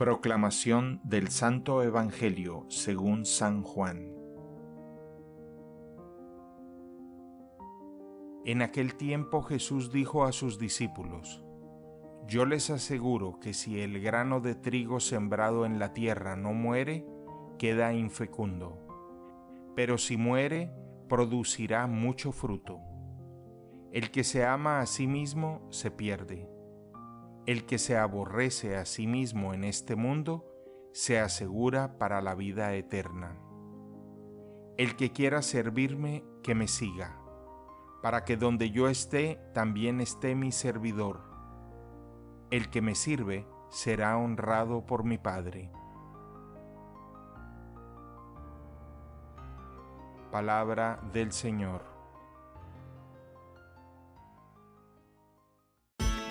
Proclamación del Santo Evangelio según San Juan. En aquel tiempo Jesús dijo a sus discípulos, Yo les aseguro que si el grano de trigo sembrado en la tierra no muere, queda infecundo, pero si muere, producirá mucho fruto. El que se ama a sí mismo se pierde. El que se aborrece a sí mismo en este mundo se asegura para la vida eterna. El que quiera servirme, que me siga, para que donde yo esté, también esté mi servidor. El que me sirve será honrado por mi Padre. Palabra del Señor.